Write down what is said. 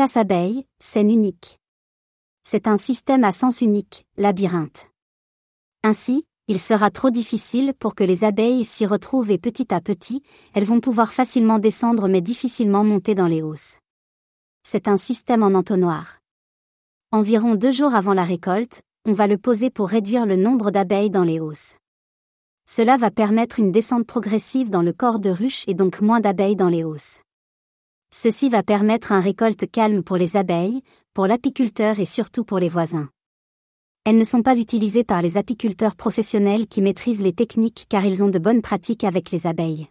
Chasse-abeilles, scène unique. C'est un système à sens unique, labyrinthe. Ainsi, il sera trop difficile pour que les abeilles s'y retrouvent et petit à petit, elles vont pouvoir facilement descendre mais difficilement monter dans les hausses. C'est un système en entonnoir. Environ deux jours avant la récolte, on va le poser pour réduire le nombre d'abeilles dans les hausses. Cela va permettre une descente progressive dans le corps de ruche et donc moins d'abeilles dans les hausses. Ceci va permettre un récolte calme pour les abeilles, pour l'apiculteur et surtout pour les voisins. Elles ne sont pas utilisées par les apiculteurs professionnels qui maîtrisent les techniques car ils ont de bonnes pratiques avec les abeilles.